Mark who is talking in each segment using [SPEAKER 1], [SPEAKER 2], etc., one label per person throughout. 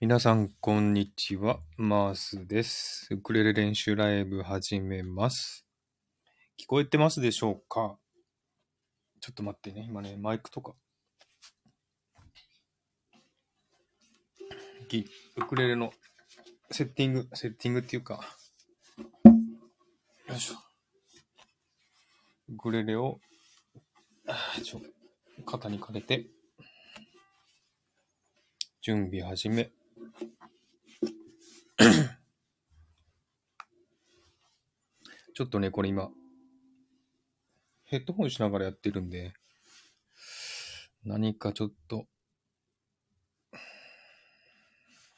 [SPEAKER 1] 皆さん、こんにちは。マースです。ウクレレ練習ライブ始めます。聞こえてますでしょうか？ちょっと待ってね。今ね、マイクとか。ウクレレのセッティング、セッティングっていうか、よいしょ。ウクレレを、ちょ肩にかけて、準備始め。ちょっとね、これ今、ヘッドホンしながらやってるんで、何かちょっと。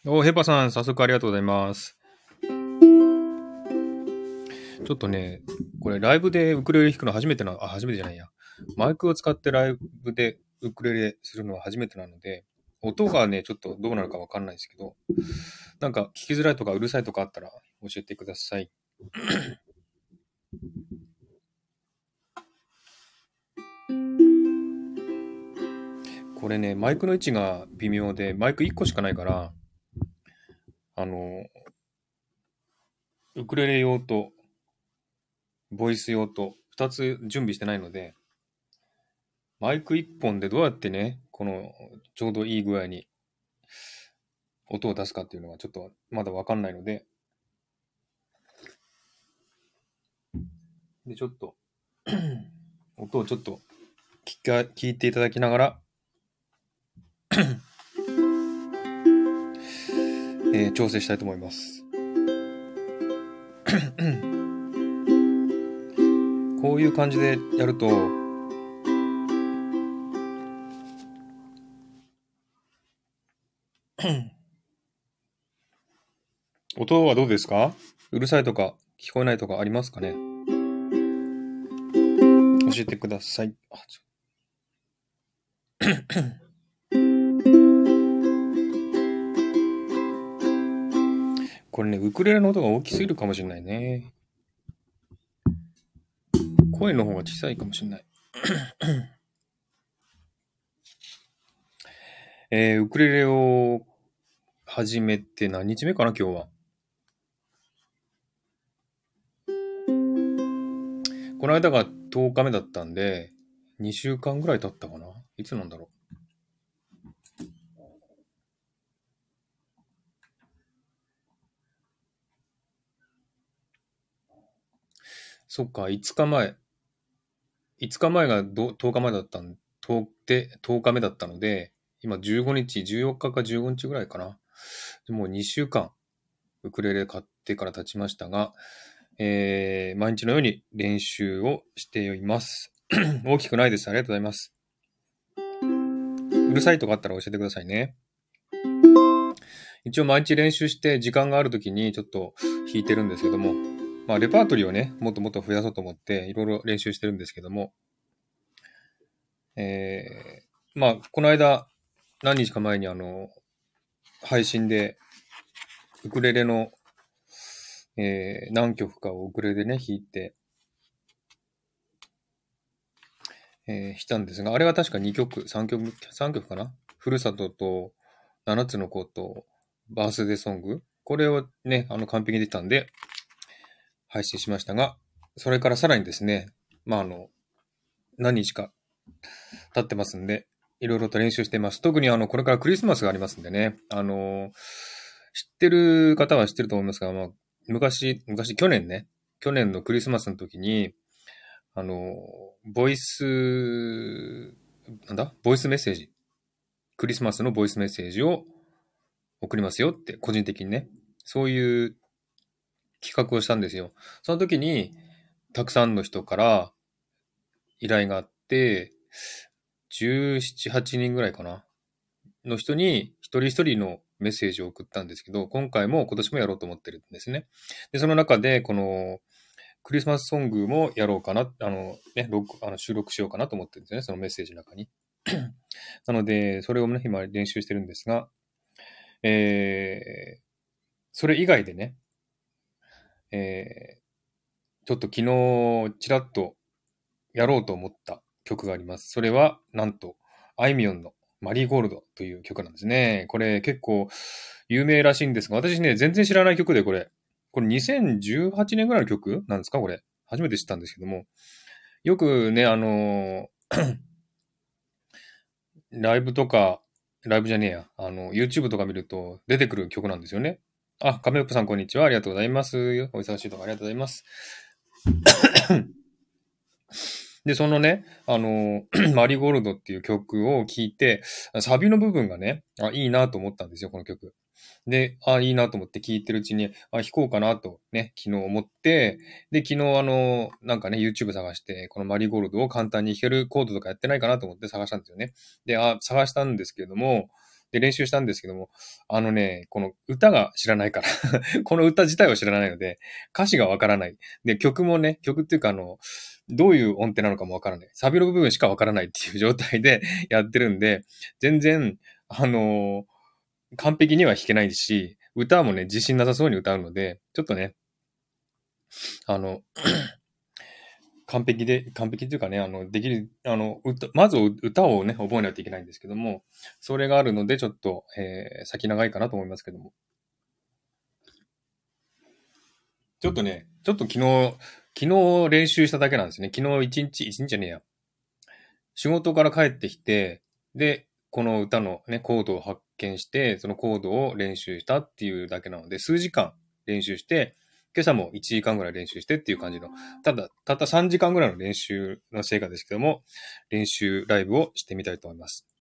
[SPEAKER 1] お、ヘパさん、早速ありがとうございます。ちょっとね、これライブでウクレレ弾くの初めてな、あ、初めてじゃないや。マイクを使ってライブでウクレレするのは初めてなので、音がね、ちょっとどうなるかわかんないですけど、なんか聞きづらいとかうるさいとかあったら教えてください。これね、マイクの位置が微妙で、マイク1個しかないから、あの、ウクレレ用と、ボイス用と2つ準備してないので、マイク1本でどうやってね、このちょうどいい具合に音を出すかっていうのがちょっとまだわかんないので、で、ちょっと、音をちょっと聞か聞いていただきながら、えー調整したいと思います。こういう感じでやると、音はどうですか？うるさいとか聞こえないとかありますかね？教えてください。これね、ウクレレの音が大きすぎるかもしれないね。声の方が小さいかもしれない。えーウクレレを始めて何日目かな、今日は。この間が10日目だったんで、2週間ぐらい経ったかないつなんだろう。そっか、5日前。5日前が10日前だったん、10で10日目だったので、今15日、14日か15日ぐらいかな。もう2週間、ウクレレ買ってから経ちましたが、えー、毎日のように練習をしています。大きくないです。ありがとうございます。うるさいとかあったら教えてくださいね。一応毎日練習して時間がある時にちょっと弾いてるんですけども、まあレパートリーをね、もっともっと増やそうと思っていろいろ練習してるんですけども、えー、まあこの間何日か前にあの、配信でウクレレのえー何曲かをウクレレでね、弾いて、えー、弾いたんですが、あれは確か2曲、3曲、3曲かな？ふるさとと、7つの子と、バースデーソング？これをね、あの、完璧にできたんで、配信しましたが、それからさらにですね、まあ、あの、何日か経ってますんで、いろいろと練習しています。特にあの、これからクリスマスがありますんでね、あの、知ってる方は知ってると思いますが、まあ、昔、昔、去年ね、去年のクリスマスの時に、あの、ボイス、なんだ？ボイスメッセージ。クリスマスのボイスメッセージを送りますよって、個人的にね。そういう企画をしたんですよ。その時に、たくさんの人から依頼があって、17、8人ぐらいかな。の人に、一人一人のメッセージを送ったんですけど、今回も今年もやろうと思ってるんですね。で、その中で、この、クリスマスソングもやろうかな、あの、ね、録あの収録しようかなと思ってるんですよね、そのメッセージの中に。なので、それをね、今練習してるんですが、えー、それ以外でね、えー、ちょっと昨日、ちらっとやろうと思った曲があります。それは、なんと、あいみょんのマリーゴールドという曲なんですね。これ結構有名らしいんですが、私ね、全然知らない曲でこれ。これ2018年ぐらいの曲なんですか？これ。初めて知ったんですけども。よくね、あの ライブとか、ライブじゃねえや、あの、YouTube とか見ると出てくる曲なんですよね。あ、カメオプさんこんにちは。ありがとうございます。お忙しいとこありがとうございます。で、そのね、あの、マリーゴールドっていう曲を聴いて、サビの部分がね、あ、いいなと思ったんですよ、この曲。で、あ、いいなと思って聴いてるうちに、あ、弾こうかなとね、昨日思って、で、昨日あの、なんかね、YouTube 探して、このマリーゴールドを簡単に弾けるコードとかやってないかなと思って探したんですよね。で、あ、探したんですけれども、で、練習したんですけども、あのね、この歌が知らないから この歌自体を知らないので、歌詞がわからない。で、曲もね、曲っていうかあの、どういう音程なのかもわからない。サビの部分しかわからないっていう状態で やってるんで、全然、あのー、完璧には弾けないし、歌もね、自信なさそうに歌うので、ちょっとね、あの、完璧で、完璧というかね、あの、できる、あの、歌、まず歌をね、覚えないといけないんですけども、それがあるので、ちょっと、えー、先長いかなと思いますけども。ちょっとね、ちょっと昨日、昨日練習しただけなんですね。昨日一日、一日じゃねえや。仕事から帰ってきて、で、この歌のね、コードを発見して、そのコードを練習したっていうだけなので、数時間練習して、今朝も1時間ぐらい練習してっていう感じの、ただ、たった3時間ぐらいの練習の成果ですけども、練習ライブをしてみたいと思います。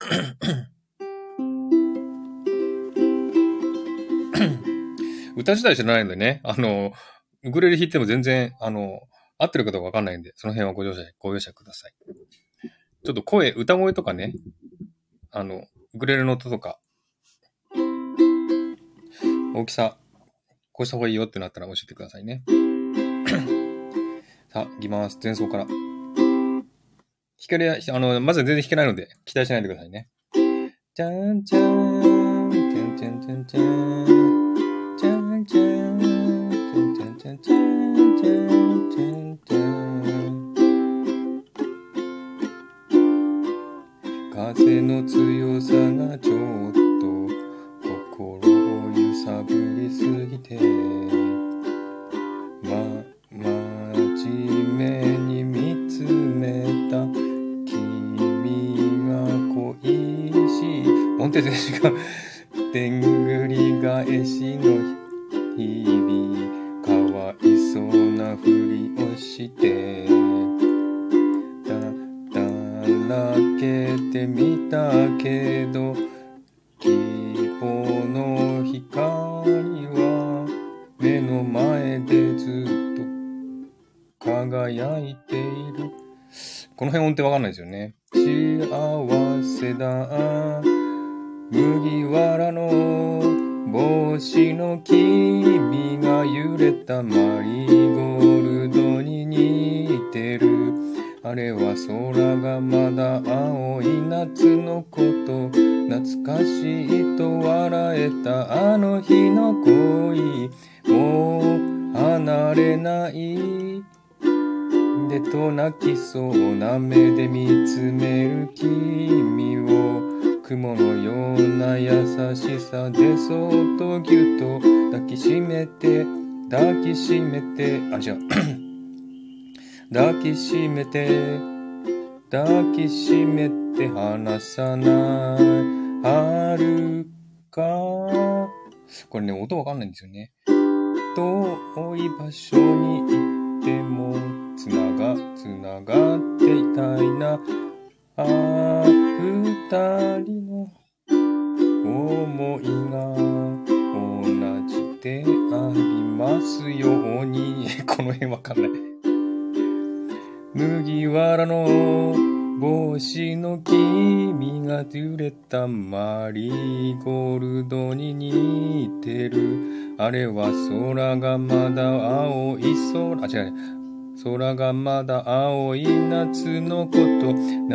[SPEAKER 1] 歌自体知らないんでね、あの、ウクレレ弾いても全然、あの、合ってるかどうかわかんないんで、その辺はご容赦、ご容赦ください。ちょっと声、歌声とかね、あの、ウクレレの音とか、大きさ、こうした方がいいよってなったら教えてくださいね。さあ、いきます。前奏から。弾ける、あの、まず全然弾けないので、期待しないでくださいね。じゃんじゃん、じゃんじゃんじゃんじゃん、じゃんじゃん。風の強さがちょっとすぎてま、真面目に見つめた君が恋しい。音程全然違うでんぐり返しの日。この辺音程わかんないですよね。さでそっとぎゅっと抱きしめて抱きしめてあ違う 抱きしめて抱きしめて離さない。遥か。これね音わかんないんですよね。遠い場所に行ってもつながつながっていたいな。あ二人の思いが同じでありますように。この辺わかんない。麦わらの帽子の君が揺れたマリーゴールドに似てる。あれは空がまだ青い空。あ違う空がまだ青い夏のこと。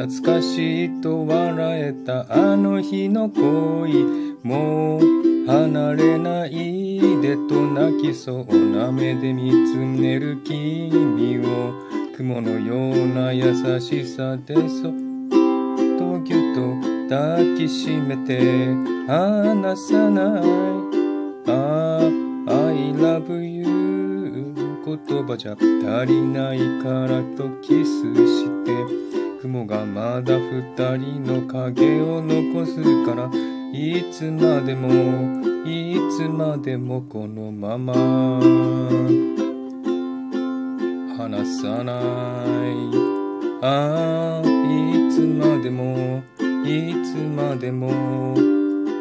[SPEAKER 1] 懐かしいと笑えたあの日の恋。もう離れないでと泣きそう。な目で見つめる君を。雲のような優しさでそっとぎゅっと抱きしめて。離さない。ああ I love you 言葉じゃ足りないからとキスして雲がまだ二人の影を残すからいつまでもいつまでもこのまま。離さない。ああいつまでもいつまでも。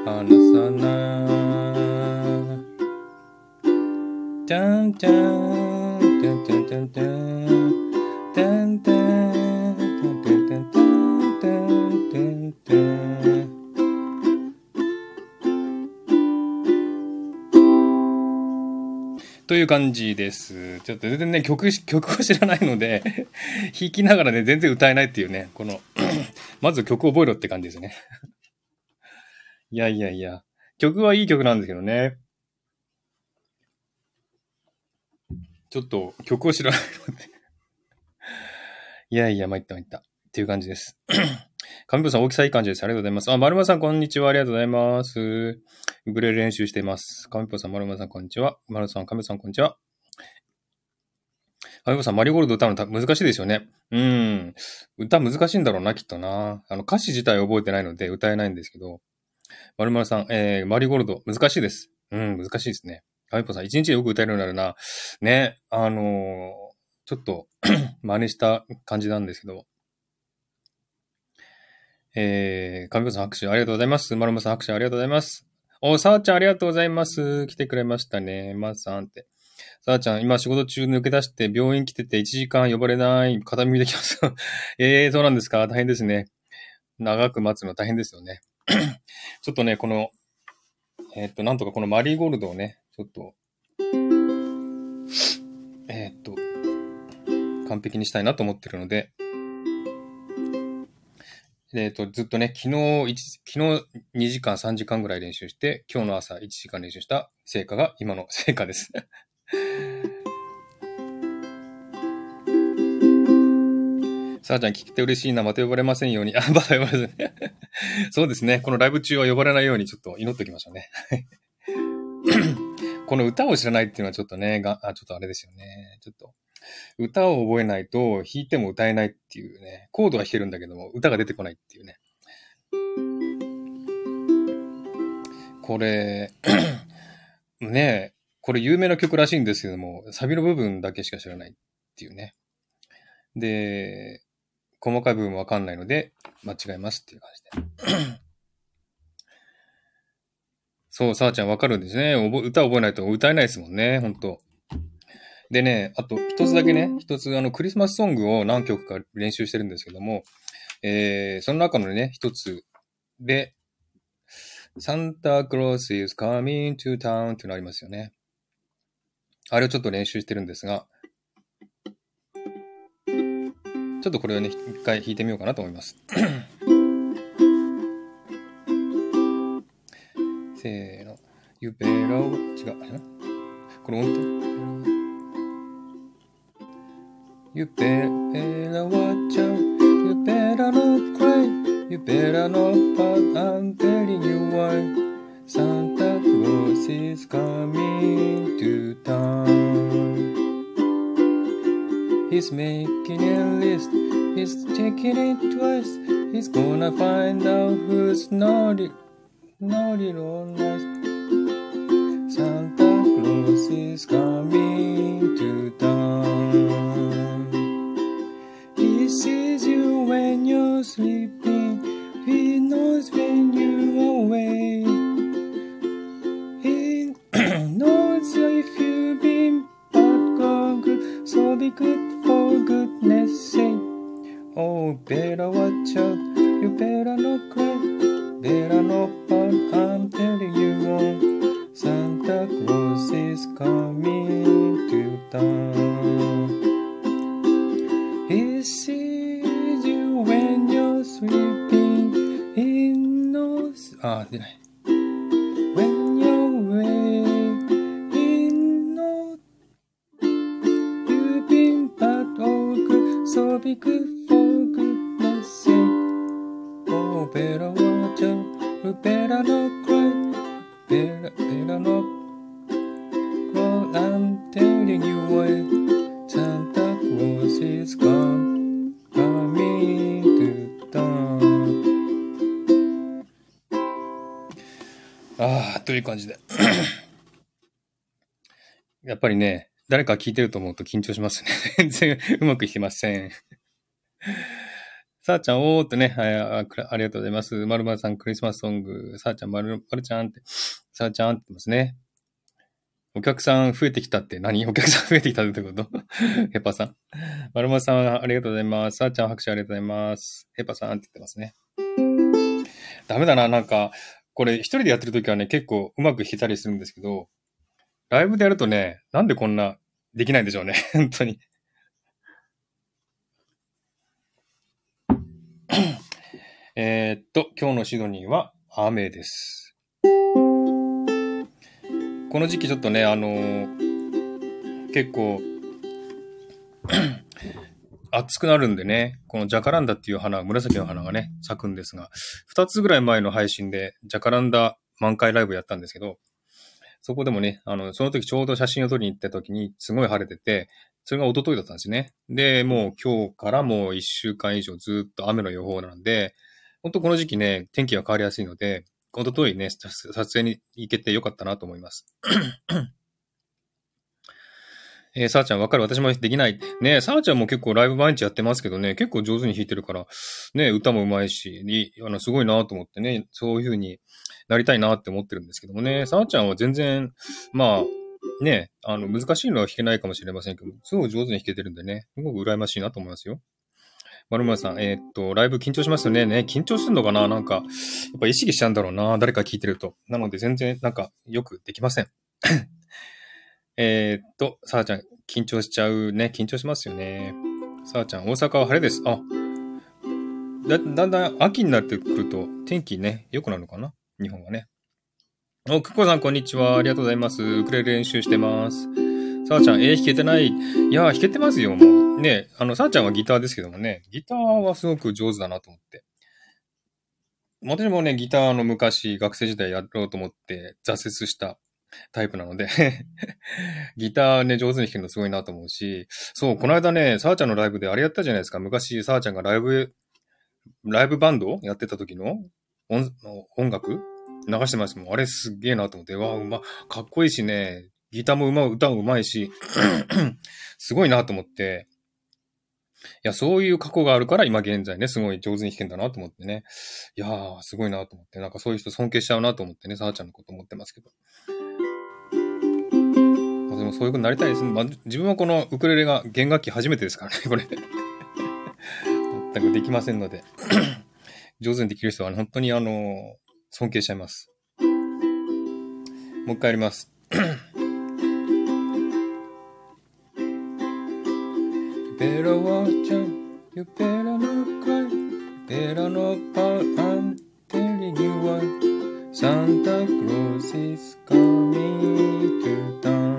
[SPEAKER 1] 離さない。タンタンタンタンタンタンタンタンタンタンタンタンタンタンという感じです。ちょっと全然ね、曲、曲を知らないので、弾きながらね、全然歌えないっていうね、この、まず曲を覚えろって感じですね。いやいやいや、曲はいい曲なんですけどね。ちょっと曲を知らないので。いやいや、参った参った。っていう感じです。神父さん、大きさいい感じです。ありがとうございます。あ、丸間さん、こんにちは。ありがとうございます。ウクレレ練習しています。神父さん、丸間さん、こんにちは。丸さん、神父さん、こんにちは。神父さん、マリーゴールド歌うの難しいですよね。うん。歌難しいんだろうな、きっとな。あの、歌詞自体覚えてないので歌えないんですけど。丸々さん、えー、マリーゴールド、難しいです。うん、難しいですね。神父さん、一日でよく歌えるようになるな。ね、あのーちょっと 真似した感じなんですけど。えー、神父さん拍手ありがとうございます。丸間さん拍手ありがとうございます。お、さあちゃんありがとうございます。来てくれましたね。まーさんって。さあちゃん、今仕事中抜け出して病院来てて1時間呼ばれない。片耳できます。えー、そうなんですか大変ですね。長く待つの大変ですよね。ちょっとね、この、えーっと、なんとかこのマリーゴールドをね、ちょっと、えーっと、完璧にしたいなと思ってるので、えーっと、ずっとね、昨日、昨日2時間3時間ぐらい練習して、今日の朝1時間練習した成果が今の 成果です。さあちゃん聞けて嬉しいな。また呼ばれませんように。あ、また呼ばれません。そうですね。このライブ中は呼ばれないようにちょっと祈っておきましょうね。この歌を知らないっていうのはちょっとね、があちょっとあれですよね。ちょっと。歌を覚えないと弾いても歌えないっていうね。コードは弾けるんだけども、歌が出てこないっていうね。これ、ね、これ有名な曲らしいんですけども、サビの部分だけしか知らないっていうね。で、細かい部分わかんないので、間違えますっていう感じで。そう、さあちゃんわかるんですね。歌覚えないと歌えないですもんね、ほんと。でね、あと一つだけね、一つあのクリスマスソングを何曲か練習してるんですけども、えー、その中のね、一つで、サンタクロース is coming to town っていうのありますよね。あれをちょっと練習してるんですが、ちょっとこれをね、一回弾いてみようかなと思います。せーの。ゆべらを、違う。これ音程ゆべらわちゃん。ゆべらのクレイ。ゆべらのパン。I'm telling you why. Santa Claus is coming to town. He's making a list, he's taking it twice, he's gonna find out who's naughty naughty nice. Santa Claus is coming to town. He sees you when you're sleeping. He knows when you're awake. He knows if you've been bad or good. So be good for goodness sake. Oh, better watch out. You better not cry. Better not pout. I'm telling you all. Santa Claus is coming to town. He sees you when you're sleeping. He knows. あ、出ない。 ぱりね、誰か聞いてると思うと緊張しますね。全然うまくいきません。さあちゃん、おーっとね、あ、ありがとうございます。まるまるさん、クリスマスソング。さあちゃん、まるまるちゃんって、さあちゃんって言ってますね。お客さん増えてきたって何？お客さん 増えてきたってこと？ヘパさん。まるまるさん、ありがとうございます。さあちゃん、拍手ありがとうございます。ヘパさんって言ってますね。ダメだな、なんか、これ一人でやってるときはね、結構うまく弾けたりするんですけど、ライブでやるとね、なんでこんなできないんでしょうね。本当に。えっと、今日のシドニーは雨です。この時期ちょっとね、あのー結構、暑くなるんでね、このジャカランダっていう花、紫の花がね、咲くんですが、二つぐらい前の配信でジャカランダ満開ライブやったんですけど、そこでもね、あの、その時ちょうど写真を撮りに行った時にすごい晴れてて、それが一昨日だったんですね。で、もう今日からもう一週間以上ずっと雨の予報なんで、本当この時期ね、天気が変わりやすいので、一昨日ね、撮影に行けてよかったなと思います。えー、さあちゃんわかる私もできない。ねさあちゃんも結構ライブ毎日やってますけどね、結構上手に弾いてるから、ね歌も上手いし、いあの、すごいなと思ってね、そういう風になりたいなって思ってるんですけどもね、さあちゃんは全然、まあ、ね、あの、難しいのは弾けないかもしれませんけど、すごい上手に弾けてるんでね、すごく羨ましいなと思いますよ。まるまるさん、えーっと、ライブ緊張しますよね。ね、緊張するのかな？なんか、やっぱ意識しちゃうんだろうな誰か聞いてると。なので全然、なんか、よくできません。えーっと、さあちゃん、緊張しちゃうね。緊張しますよね。さあちゃん、大阪は晴れです。あ、だ、だんだん秋になってくると天気ね、良くなるのかな？日本はね。お、くこさん、こんにちは。ありがとうございます。ウクレレ練習してます。さあちゃん、えー、弾けてない。いやー、弾けてますよ、もう。ね、あの、さあちゃんはギターですけどもね、ギターはすごく上手だなと思って。私もね、ギターの昔、学生時代やろうと思って挫折したタイプなので、ギターね、上手に弾けるのすごいなと思うし、そう、この間ね、さあちゃんのライブであれやったじゃないですか。昔、さあちゃんがライブ、ライブバンドやってた時の音音楽？流してますもん。あれすっげえなと思って、わあ、うま、かっこいいしね、ギターもうま、歌もうまいし、すごいなと思って、いや、そういう過去があるから今現在ね、すごい上手に弾けんだなと思ってね。いやー、すごいなと思って、なんかそういう人尊敬しちゃうなと思ってね、さあちゃんのこと思ってますけど。もそういうことになりたいですね。まあ、自分はこのウクレレが弦楽器初めてですからね、これ。全くできませんので。上手にできる人は、ね、本当にあの、尊敬しちゃいます。もう一回やります。You better watch out, you better not cry, better not pout, I'm telling you what. Santa Claus is coming to town.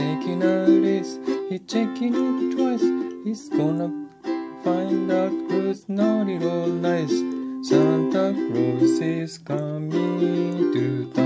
[SPEAKER 1] Making a list, he's checking it twice. He's gonna find out who's naughty or nice. Santa Claus is coming to town.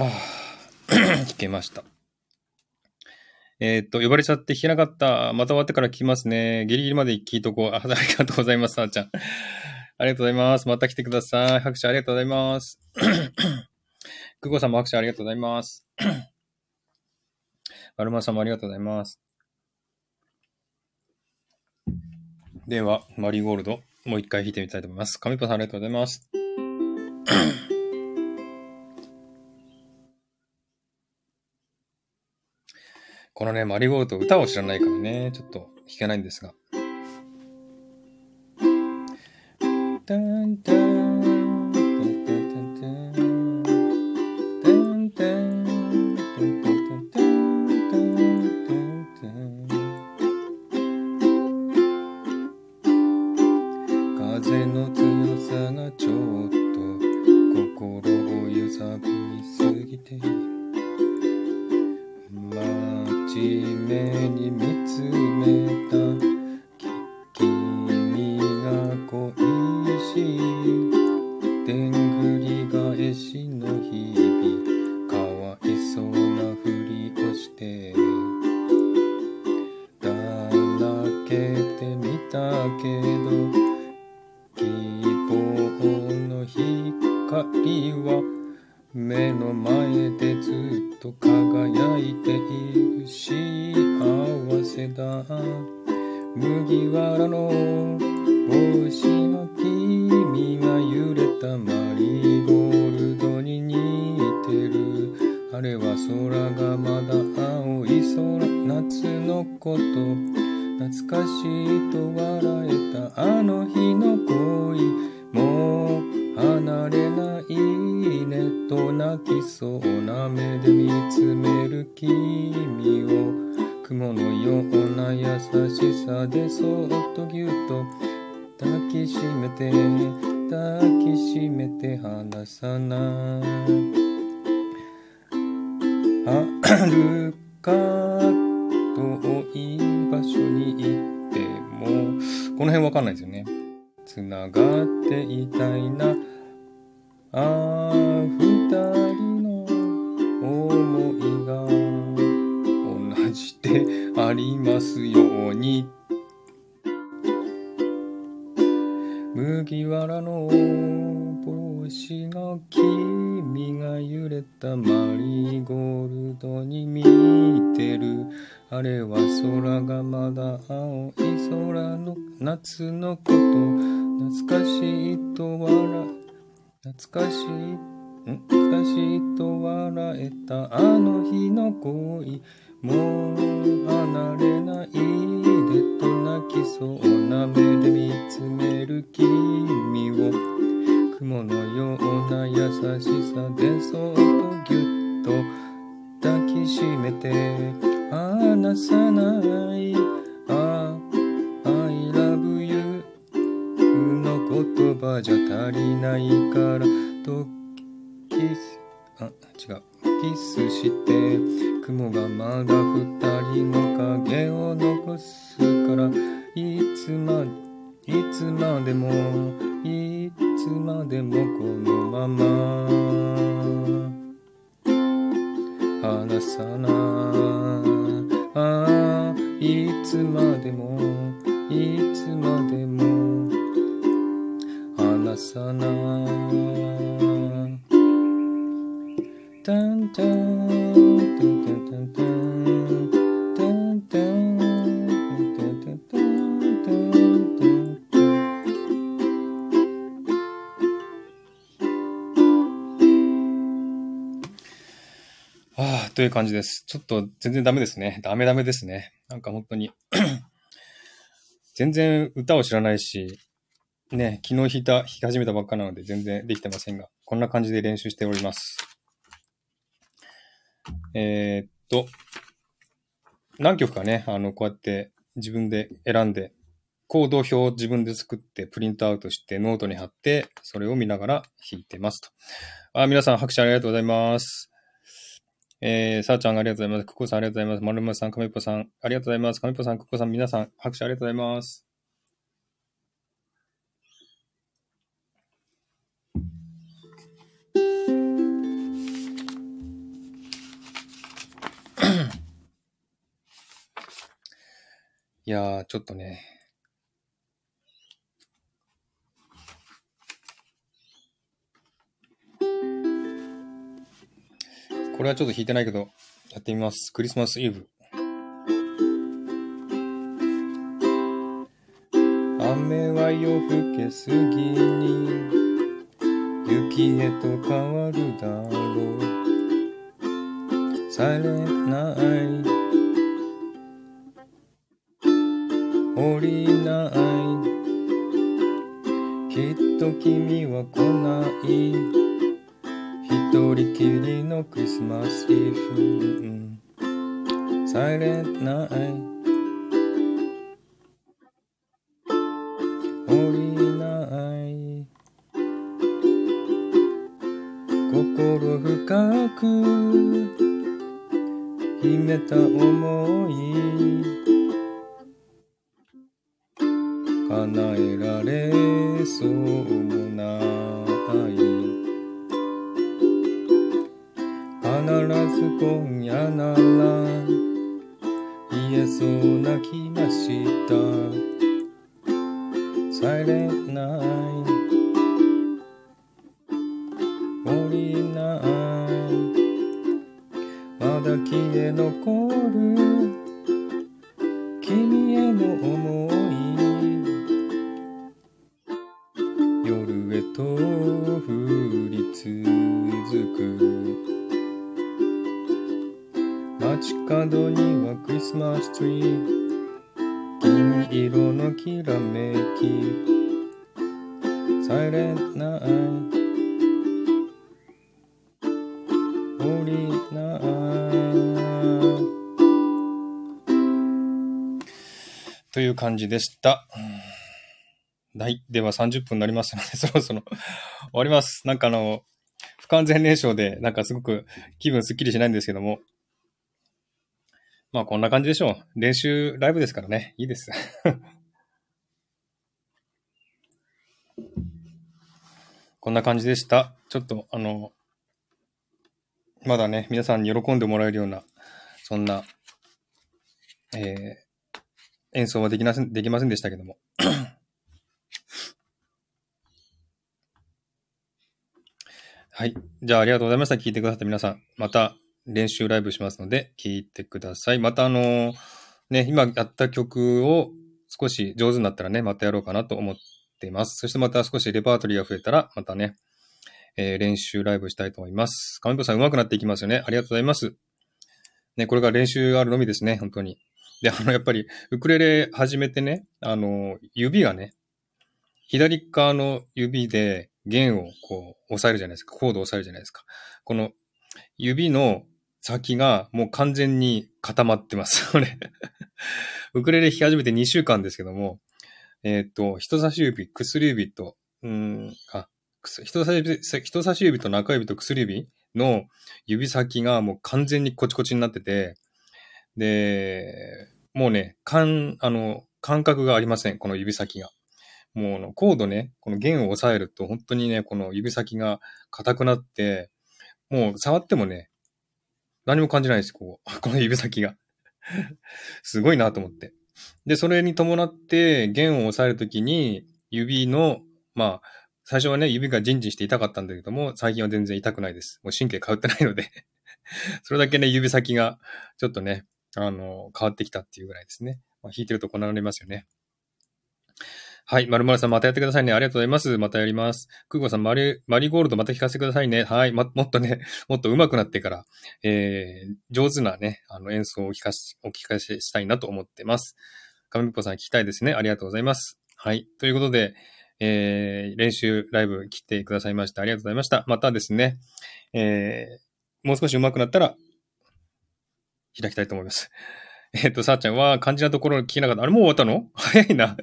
[SPEAKER 1] はあ、弾けました。えーっと、呼ばれちゃって聞けなかった。また終わってから聞きますね。ギリギリまで聞いとこう。ありがとうございます、さあちゃん。ありがとうございます。また来てください。拍手ありがとうございます。くごさんも拍手ありがとうございます。アルマさんもありがとうございます。では、マリーゴールド、もう一回弾いてみたいと思います。神パさんありがとうございます。このね、マリーゴールド、歌を知らないからね、ちょっと弾けないんですが。タンタン Amen. 抱きしめて離さない。あるか遠い場所に行ってもこの辺わかんないですよね。つながっていたいな。ああ二人の思いが同じでありますように。麦わらの帽子の君が揺れたマリーゴールドに似てる。あれは空がまだ青い空の夏のこと。懐かしいと笑懐かしい懐かしいと笑えたあの日の恋。もう離れないと泣きそうな目で見つめる君を。雲のような優しさでそっとぎゅっと抱きしめて離さないあ I love you の言葉じゃ足りないからとキスあ違う。キスして雲がまだ二人の影を残すからいつまいつまでもいつまでもこのまま。離さない。あいつまでもいつまでも。離さない。タンタン。という感じです。ちょっと全然ダメですね。ダメダメですね。なんか本当に 全然歌を知らないし、ね、昨日弾いた、弾き始めたばっかなので全然できてませんが、こんな感じで練習しております。えーっと、何曲かね、あの、こうやって自分で選んで、コード表を自分で作ってプリントアウトしてノートに貼って、それを見ながら弾いてますと。あ、皆さん拍手ありがとうございます。えー、さあちゃんありがとうございます。くこさんありがとうございます。まるまるさん、かみぽさん、ありがとうございます。かみぽさん、くこさん、皆さん、拍手ありがとうございます。いやー、ちょっとね。これはちょっと弾いてないけど、やってみます。クリスマスイブ。雨は夜更けすぎに雪へと変わるだろうされない降りないきっと君は来ない一人きりのクリスマスイブ。されない。降と降り続く。街角にはクリスマスツリー金色のきらめき。されない。降りない。という感じでした。はい。では30分になりましたので、そろそろ終わります。なんかあの、不完全燃焼で、なんかすごく気分すっきりしないんですけども。まあこんな感じでしょう。練習ライブですからね。いいです。こんな感じでした。ちょっとあの、まだね、皆さんに喜んでもらえるような、そんな、えー、演奏はできません、できませんでしたけども。はい。じゃあ、ありがとうございました。聞いてくださった皆さん。また練習ライブしますので、聞いてください。また、あのね、今やった曲を少し上手になったらね、またやろうかなと思っています。そしてまた少しレパートリーが増えたら、またね、えー練習ライブしたいと思います。亀子さん上手くなっていきますよね。ありがとうございます。ね、これが練習があるのみですね、本当に。で、あの、やっぱり、ウクレレ始めてね、あの、指がね、左側の指で弦をこう押さえるじゃないですか。コードを押さえるじゃないですか。この指の先がもう完全に固まってます。ウクレレ弾き始めて2週間ですけども、えっ、と、人差し指、薬指と、うん、あ、人差し指、人差し指と中指と薬指の指先がもう完全にコチコチになってて、で、もうね、感、あの、感覚がありません。この指先が。もうあの、コードね、この弦を押さえると、本当にね、この指先が硬くなって、もう触ってもね、何も感じないです、こう。この指先が。すごいなと思って。で、それに伴って弦を押さえるときに、指の、まあ、最初はね、指がジンジンして痛かったんだけども、最近は全然痛くないです。もう神経変わってないので。それだけね、指先が、ちょっとね、あの、変わってきたっていうぐらいですね。まあ、弾いてるとこうなりますよね。はい。まるまるさんまたやってくださいね。ありがとうございます。またやります。クーゴさん、マリ、マリーゴールドまた弾かせてくださいね。はい。ま、もっとね、もっと上手くなってから、えー、上手なね、あの演奏を聞かし、お聞かせしたいなと思ってます。カミポさん聞きたいですね。ありがとうございます。はい。ということで、えー、練習ライブ来てくださいました。ありがとうございました。またですね、えー、もう少し上手くなったら、開きたいと思います。えっと、さあちゃんは肝心なところ聞けなかった。あれもう終わったの？早いな。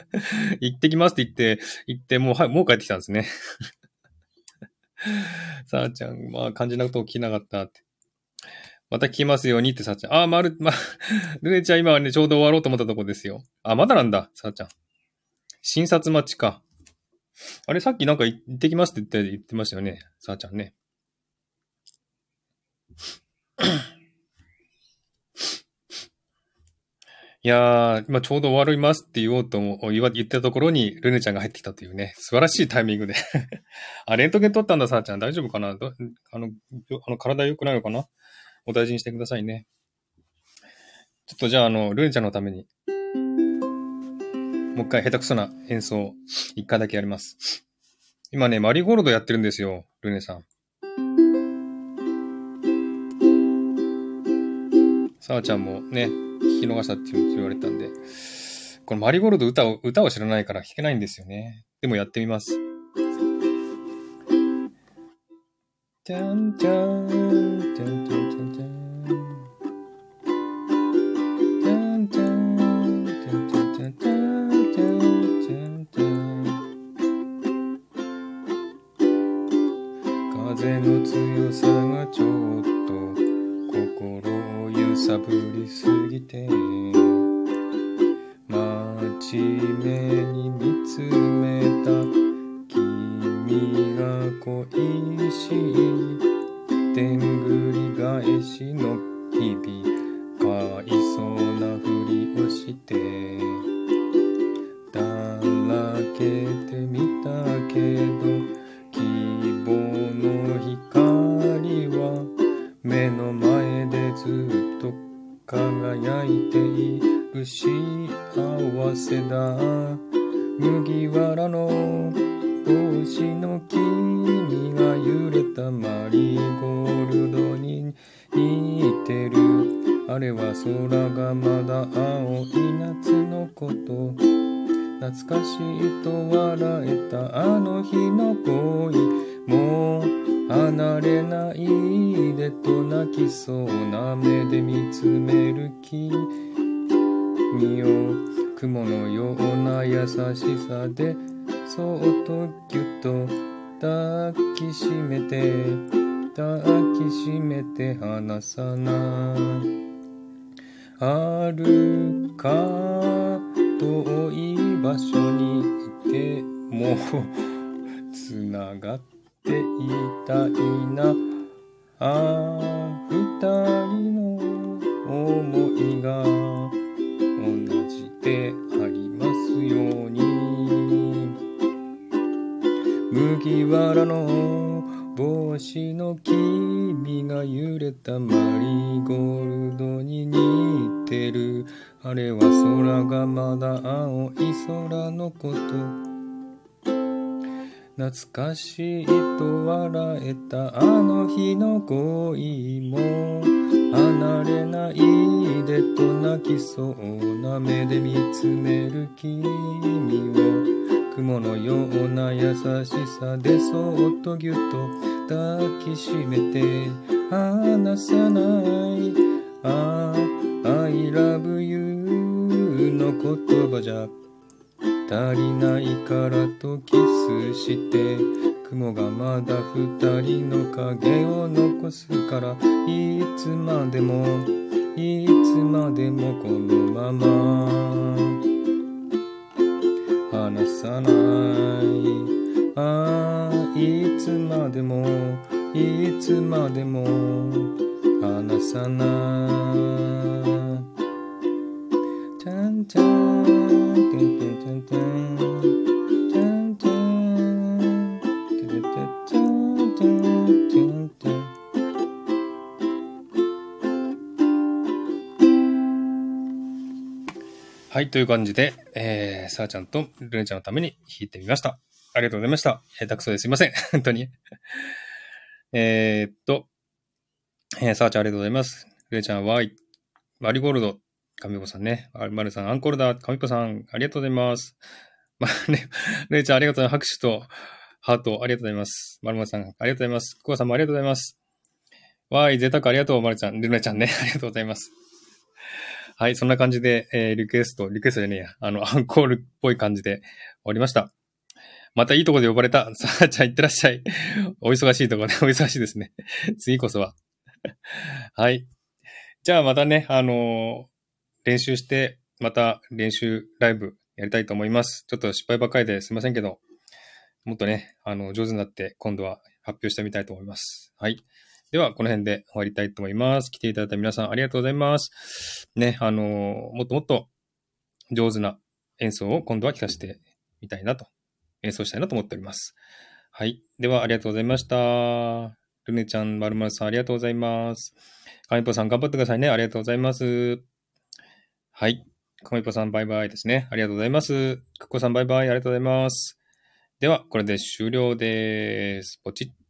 [SPEAKER 1] 行ってきますって言って、行って、もう、はい、もう帰ってきたんですね。さあちゃんは肝心なことを聞けなかったって。また聞きますようにってさあちゃん。あ、まる、ま、ルネちゃん今はね、ちょうど終わろうと思ったとこですよ。あ、まだなんだ、さあちゃん。診察待ちか。あれ、さっきなんか行ってきますって言って、言ってましたよね。さあちゃんね。いやー、今ちょうど終わりますって言おうとも言わ言ったところに、ルネちゃんが入ってきたというね、素晴らしいタイミングで あ、レントゲン取ったんだ、さあちゃん。大丈夫かな？どあの、あの体良くないのかな？お大事にしてくださいね。ちょっとじゃあ、あの、ルネちゃんのために、もう一回下手くそな演奏、一回だけやります。今ね、マリーゴールドやってるんですよ、ルネさん。さあちゃんもね、聞き逃したって言われたんで、このマリゴールド歌を、歌を知らないから弾けないんですよね。でもやってみます。じゃんじゃんじゃんじゃん。ぎて真面目に見つめた君が恋しい。でんぐり返しの日々。かわいそうなふりをして。ぎゅっと抱きしめて抱きしめて離さないあるか遠い場所にいてもつながっていたいなあ二人の思いが同じでありますように。麦わらの帽子の君が揺れたマリーゴールドに似てる。あれは空がまだ青い空のこと。懐かしいと笑えたあの日の恋も。離れないでと泣きそうな目で見つめる君を。雲のような優しさでそっとぎゅっと抱きしめて離さない。ああ I love you の言葉じゃ。足りないからとキスして雲がまだ二人の影を残すからいつまでもいつまでもこのまま。離さない。ああいつまでもいつまでも離さない。ちゃんちゃんてんてんてんてんはい、という感じで、えー、さあちゃんとルネちゃんのために弾いてみました。ありがとうございました。下手くそですいません。本当に。えー、っと、えー、さあちゃんありがとうございます。ルネちゃんは、マリゴールド、カミコさんね。マルさん、アンコールだ。カミコさん、ありがとうございます。まあね、ルネちゃんありがとうございます。拍手とハートありがとうございます。マルマさん、ありがとうございます。コアさんもありがとうございます。わーい、贅沢ありがとう、マルちゃん。ルネちゃんね。ありがとうございます。はい、そんな感じで、えー、リクエスト、リクエストじゃねえや、あの、アンコールっぽい感じで終わりました。またいいとこで呼ばれた。さあ、じゃあ行ってらっしゃい。お忙しいとこね、お忙しいですね。次こそは。はい。じゃあまたね、あのー、練習して、また練習ライブやりたいと思います。ちょっと失敗ばっかりですいませんけど、もっとね、あの、上手になって今度は発表してみたいと思います。はい。では、この辺で終わりたいと思います。来ていただいた皆さんありがとうございます。ね、あの、もっともっと上手な演奏を今度は聞かせてみたいなと、演奏したいなと思っております。はい。では、ありがとうございました。ルネちゃん、まるまるさん、ありがとうございます。かみぽさん、頑張ってくださいね。ありがとうございます。はい。かみぽさん、バイバイですね。ありがとうございます。くっこさん、バイバイ。ありがとうございます。では、これで終了です。ポチッ。